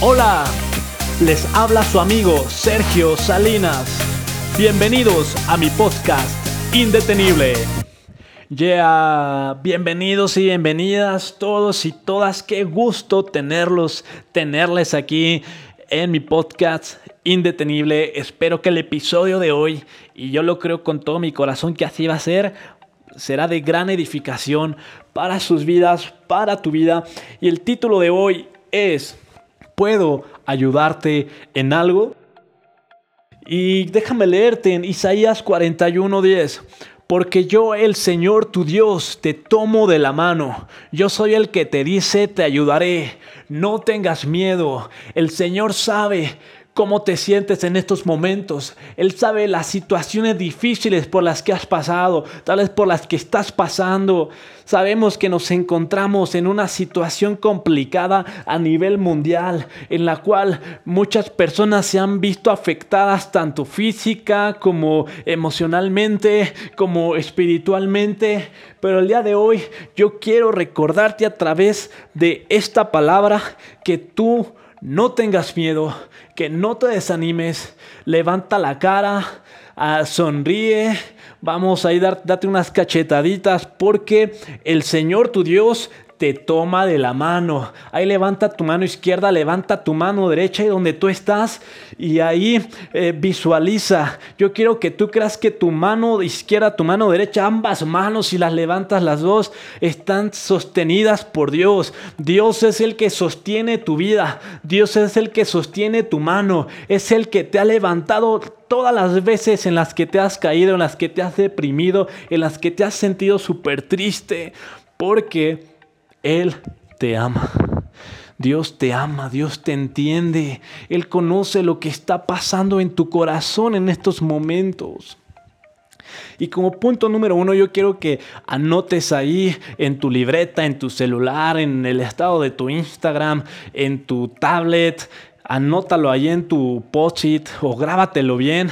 Hola, les habla su amigo Sergio Salinas. Bienvenidos a mi podcast Indetenible. Yeah, bienvenidos y bienvenidas todos y todas. Qué gusto tenerlos, tenerles aquí en mi podcast Indetenible. Espero que el episodio de hoy, y yo lo creo con todo mi corazón que así va a ser, será de gran edificación para sus vidas, para tu vida. Y el título de hoy es ¿Puedo ayudarte en algo? Y déjame leerte en Isaías 41:10. Porque yo, el Señor tu Dios, te tomo de la mano. Yo soy el que te dice, te ayudaré. No tengas miedo. El Señor sabe cómo te sientes en estos momentos. Él sabe las situaciones difíciles por las que has pasado, tal vez por las que estás pasando. Sabemos que nos encontramos en una situación complicada a nivel mundial, en la cual muchas personas se han visto afectadas tanto física como emocionalmente, como espiritualmente. Pero el día de hoy yo quiero recordarte a través de esta palabra que tú no tengas miedo, que no te desanimes, levanta la cara, ah, sonríe, vamos a ir a darte unas cachetaditas porque el Señor tu Dios te toma de la mano. Ahí levanta tu mano izquierda, levanta tu mano derecha y donde tú estás y ahí eh, visualiza. Yo quiero que tú creas que tu mano izquierda, tu mano derecha, ambas manos, si las levantas las dos, están sostenidas por Dios. Dios es el que sostiene tu vida. Dios es el que sostiene tu mano. Es el que te ha levantado todas las veces en las que te has caído, en las que te has deprimido, en las que te has sentido súper triste. Porque él te ama. Dios te ama, Dios te entiende. Él conoce lo que está pasando en tu corazón en estos momentos. Y como punto número uno, yo quiero que anotes ahí en tu libreta, en tu celular, en el estado de tu Instagram, en tu tablet, anótalo ahí en tu post-it o grábatelo bien.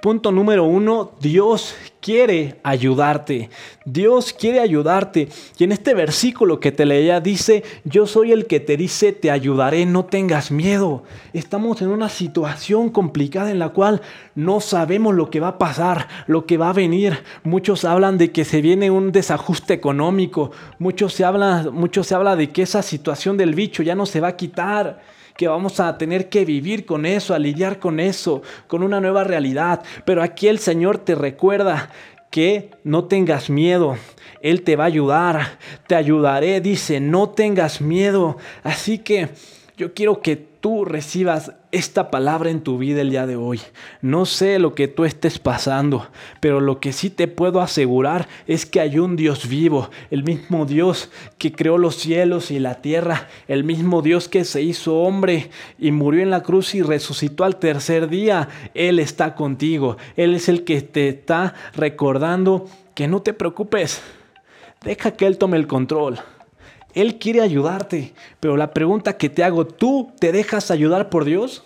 Punto número uno, Dios quiere ayudarte. Dios quiere ayudarte. Y en este versículo que te leía dice, yo soy el que te dice, te ayudaré, no tengas miedo. Estamos en una situación complicada en la cual no sabemos lo que va a pasar, lo que va a venir. Muchos hablan de que se viene un desajuste económico. Muchos se habla, mucho se habla de que esa situación del bicho ya no se va a quitar que vamos a tener que vivir con eso, a lidiar con eso, con una nueva realidad. Pero aquí el Señor te recuerda que no tengas miedo. Él te va a ayudar, te ayudaré, dice, no tengas miedo. Así que yo quiero que tú recibas esta palabra en tu vida el día de hoy. No sé lo que tú estés pasando, pero lo que sí te puedo asegurar es que hay un Dios vivo, el mismo Dios que creó los cielos y la tierra, el mismo Dios que se hizo hombre y murió en la cruz y resucitó al tercer día. Él está contigo, Él es el que te está recordando que no te preocupes, deja que Él tome el control. Él quiere ayudarte, pero la pregunta que te hago, ¿tú te dejas ayudar por Dios?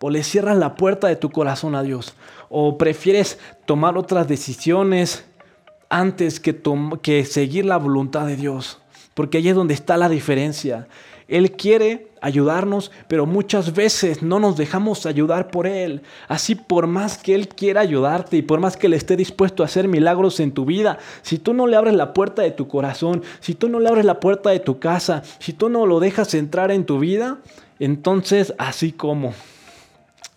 ¿O le cierras la puerta de tu corazón a Dios? ¿O prefieres tomar otras decisiones antes que, que seguir la voluntad de Dios? Porque ahí es donde está la diferencia. Él quiere ayudarnos, pero muchas veces no nos dejamos ayudar por Él. Así por más que Él quiera ayudarte y por más que Él esté dispuesto a hacer milagros en tu vida, si tú no le abres la puerta de tu corazón, si tú no le abres la puerta de tu casa, si tú no lo dejas entrar en tu vida, entonces así como,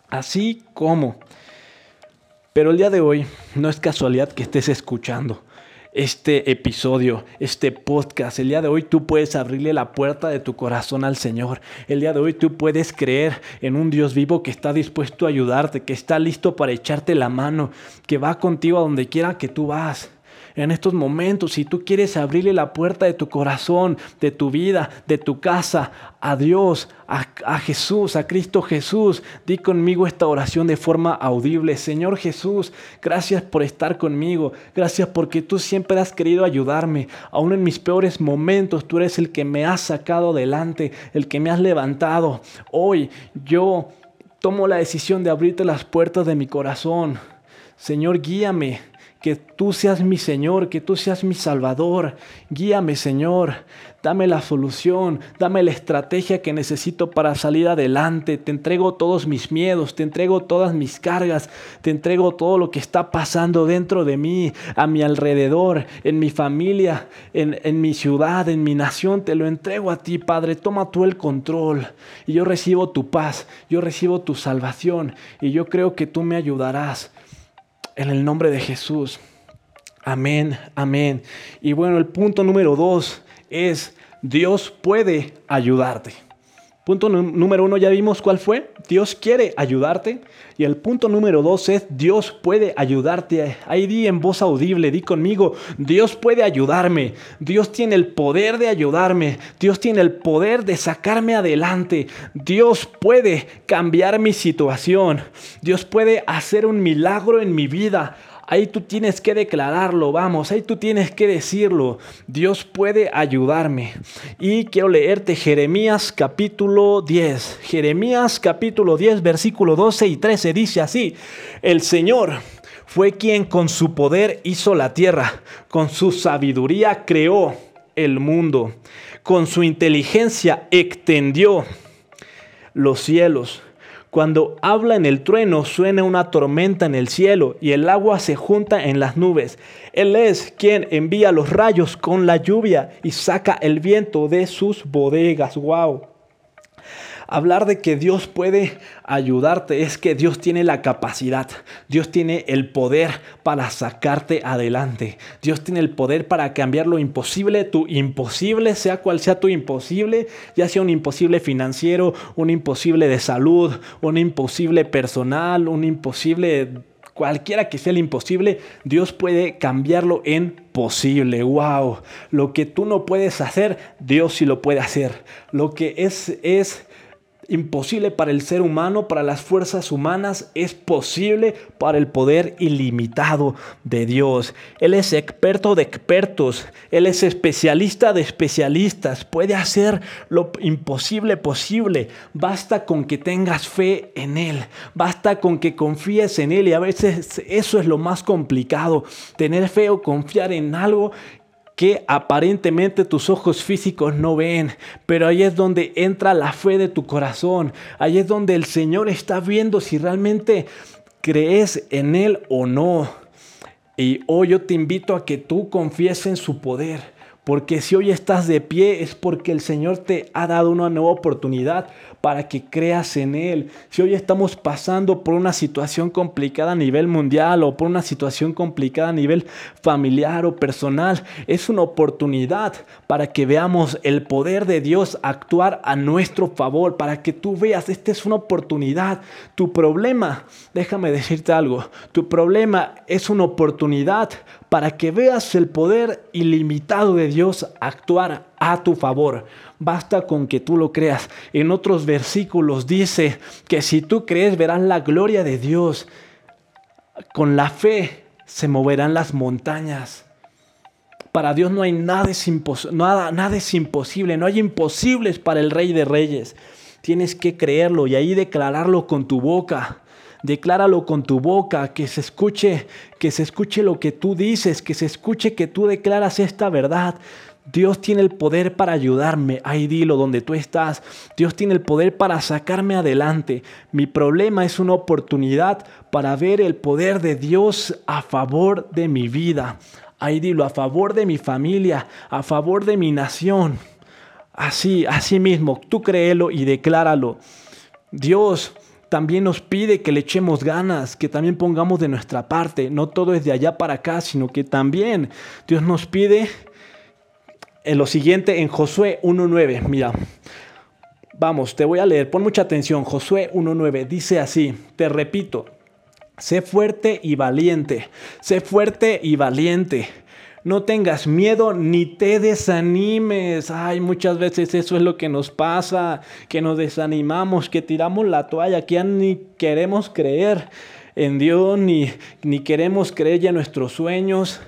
así como. Pero el día de hoy no es casualidad que estés escuchando este episodio, este podcast. El día de hoy tú puedes abrirle la puerta de tu corazón al Señor. El día de hoy tú puedes creer en un Dios vivo que está dispuesto a ayudarte, que está listo para echarte la mano, que va contigo a donde quiera que tú vas en estos momentos, si tú quieres abrirle la puerta de tu corazón, de tu vida, de tu casa, a Dios, a, Jesús, a Cristo Jesús, di conmigo esta oración de forma audible. Señor Jesús, gracias por estar conmigo. Gracias porque tú siempre has querido ayudarme. Aún en mis peores momentos, tú eres el que me has sacado adelante, el que me has levantado. Hoy yo tomo la decisión de abrirte las puertas de mi corazón. Señor, guíame que tú seas mi Señor, que tú seas mi Salvador. Guíame, Señor. Dame la solución, dame la estrategia que necesito para salir adelante. Te entrego todos mis miedos, te entrego todas mis cargas, te entrego todo lo que está pasando dentro de mí, a mi alrededor, en mi familia, en, en mi ciudad, en mi nación. Te lo entrego a ti, Padre. Toma tú el control. Y yo recibo tu paz, yo recibo tu salvación. Y yo creo que tú me ayudarás. En el nombre de Jesús. Amén, amén. Y bueno, el punto número dos es Dios puede ayudarte. Punto número uno, ya vimos cuál fue. Dios quiere ayudarte. Y el punto número dos es Dios puede ayudarte. Ahí di en voz audible, di conmigo, Dios puede ayudarme. Dios tiene el poder de ayudarme. Dios tiene el poder de sacarme adelante. Dios puede cambiar mi situación. Dios puede hacer un milagro en mi vida. Ahí tú tienes que declararlo, vamos, ahí tú tienes que decirlo. Dios puede ayudarme. Y quiero leerte Jeremías capítulo 10. Jeremías capítulo 10, versículo 12 y 13 dice así, el Señor fue quien con su poder hizo la tierra, con su sabiduría creó el mundo, con su inteligencia extendió los cielos cuando habla en el trueno suena una tormenta en el cielo y el agua se junta en las nubes. Él es quien envía los rayos con la lluvia y saca el viento de sus bodegas. Wow. Hablar de que Dios puede ayudarte es que Dios tiene la capacidad, Dios tiene el poder para sacarte adelante, Dios tiene el poder para cambiar lo imposible, tu imposible, sea cual sea tu imposible, ya sea un imposible financiero, un imposible de salud, un imposible personal, un imposible cualquiera que sea el imposible, Dios puede cambiarlo en posible. Wow, lo que tú no puedes hacer, Dios sí lo puede hacer. Lo que es es imposible para el ser humano, para las fuerzas humanas, es posible para el poder ilimitado de Dios. Él es experto de expertos, Él es especialista de especialistas, puede hacer lo imposible posible. Basta con que tengas fe en Él, basta con que confíes en Él y a veces eso es lo más complicado, tener fe o confiar en algo que aparentemente tus ojos físicos no ven, pero ahí es donde entra la fe de tu corazón, ahí es donde el Señor está viendo si realmente crees en Él o no. Y hoy yo te invito a que tú confíes en su poder, porque si hoy estás de pie es porque el Señor te ha dado una nueva oportunidad para que creas en Él. Si hoy estamos pasando por una situación complicada a nivel mundial o por una situación complicada a nivel familiar o personal, es una oportunidad para que veamos el poder de Dios actuar a nuestro favor, para que tú veas, esta es una oportunidad. Tu problema, déjame decirte algo, tu problema es una oportunidad para que veas el poder ilimitado de Dios actuar a tu favor. Basta con que tú lo creas. En otros versículos dice que si tú crees verás la gloria de Dios. Con la fe se moverán las montañas. Para Dios no hay nada es, nada, nada es imposible, no hay imposibles para el Rey de Reyes. Tienes que creerlo y ahí declararlo con tu boca. Decláralo con tu boca, que se escuche, que se escuche lo que tú dices, que se escuche que tú declaras esta verdad. Dios tiene el poder para ayudarme. Ahí dilo donde tú estás. Dios tiene el poder para sacarme adelante. Mi problema es una oportunidad para ver el poder de Dios a favor de mi vida. Ahí dilo, a favor de mi familia, a favor de mi nación. Así, así mismo, tú créelo y decláralo. Dios también nos pide que le echemos ganas, que también pongamos de nuestra parte. No todo es de allá para acá, sino que también Dios nos pide en lo siguiente en Josué 1.9. Mira, vamos, te voy a leer, pon mucha atención. Josué 1.9 dice así, te repito, sé fuerte y valiente, sé fuerte y valiente. No tengas miedo ni te desanimes. Ay, muchas veces eso es lo que nos pasa, que nos desanimamos, que tiramos la toalla, que ni queremos creer en Dios, ni, ni queremos creer ya en nuestros sueños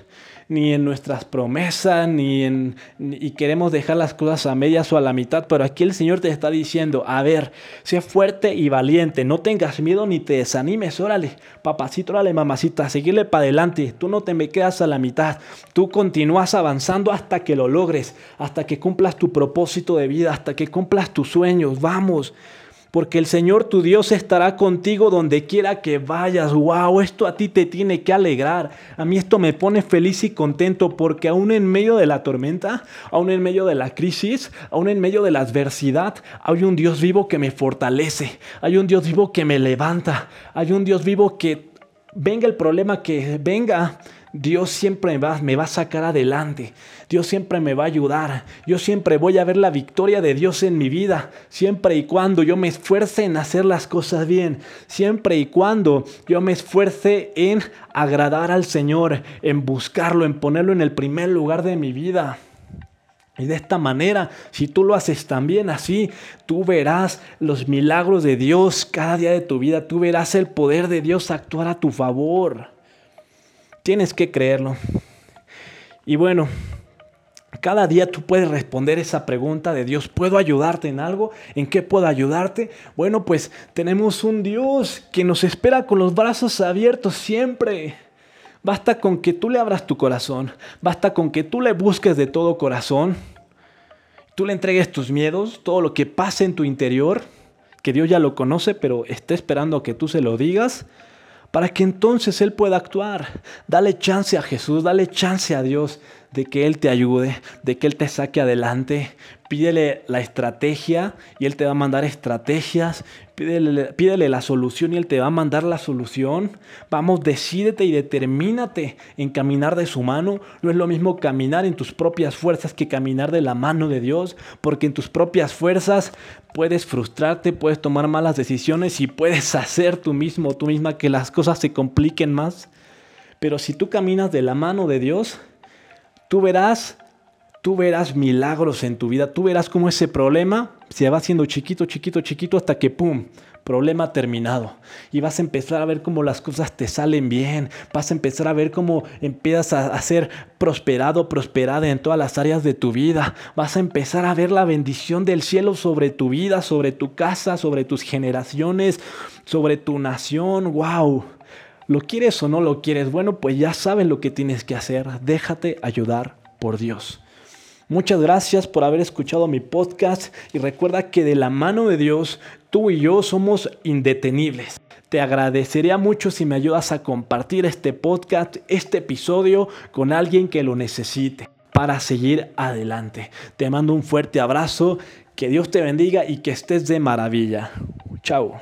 ni en nuestras promesas, ni en y queremos dejar las cosas a medias o a la mitad, pero aquí el Señor te está diciendo, a ver, sé fuerte y valiente, no tengas miedo ni te desanimes, órale, papacito, órale, mamacita, seguirle para adelante, tú no te me quedas a la mitad, tú continúas avanzando hasta que lo logres, hasta que cumplas tu propósito de vida, hasta que cumplas tus sueños, vamos porque el Señor tu Dios estará contigo donde quiera que vayas. Wow, esto a ti te tiene que alegrar. A mí esto me pone feliz y contento porque aún en medio de la tormenta, aún en medio de la crisis, aún en medio de la adversidad, hay un Dios vivo que me fortalece. Hay un Dios vivo que me levanta. Hay un Dios vivo que venga el problema que venga, Dios siempre me va, me va, a sacar adelante. Dios siempre me va a ayudar. Yo siempre voy a ver la victoria de Dios en mi vida. Siempre y cuando yo me esfuerce en hacer las cosas bien. Siempre y cuando yo me esfuerce en agradar al Señor, en buscarlo, en ponerlo en el primer lugar de mi vida. Y de esta manera, si tú lo haces también así, tú verás los milagros de Dios cada día de tu vida. Tú verás el poder de Dios actuar a tu favor. Tienes que creerlo. Y bueno, cada día tú puedes responder esa pregunta de Dios, ¿puedo ayudarte en algo? ¿En qué puedo ayudarte? Bueno, pues tenemos un Dios que nos espera con los brazos abiertos siempre. Basta con que tú le abras tu corazón, basta con que tú le busques de todo corazón, tú le entregues tus miedos, todo lo que pase en tu interior, que Dios ya lo conoce, pero está esperando que tú se lo digas para que entonces Él pueda actuar. Dale chance a Jesús, dale chance a Dios de que Él te ayude, de que Él te saque adelante. Pídele la estrategia y Él te va a mandar estrategias. Pídele, la solución y Él te va a mandar la solución. Vamos, decídete y determínate en caminar de su mano. No es lo mismo caminar en tus propias fuerzas que caminar de la mano de Dios, porque en tus propias fuerzas puedes frustrarte, puedes tomar malas decisiones y puedes hacer tú mismo, tú misma que las cosas se compliquen más. Pero si tú caminas de la mano de Dios, tú verás, tú verás milagros en tu vida, tú verás cómo ese problema se va haciendo chiquito, chiquito, chiquito hasta que ¡pum! Problema terminado. Y vas a empezar a ver cómo las cosas te salen bien. Vas a empezar a ver cómo empiezas a, ser prosperado, prosperada en todas las áreas de tu vida. Vas a empezar a ver la bendición del cielo sobre tu vida, sobre tu casa, sobre tus generaciones, sobre tu nación. ¡Wow! ¿Lo quieres o no lo quieres? Bueno, pues ya sabes lo que tienes que hacer. Déjate ayudar por Dios. Muchas gracias por haber escuchado mi podcast y recuerda que de la mano de Dios tú y yo somos indetenibles. Te agradecería mucho si me ayudas a compartir este podcast, este episodio con alguien que lo necesite para seguir adelante. Te mando un fuerte abrazo, que Dios te bendiga y que estés de maravilla. Chao.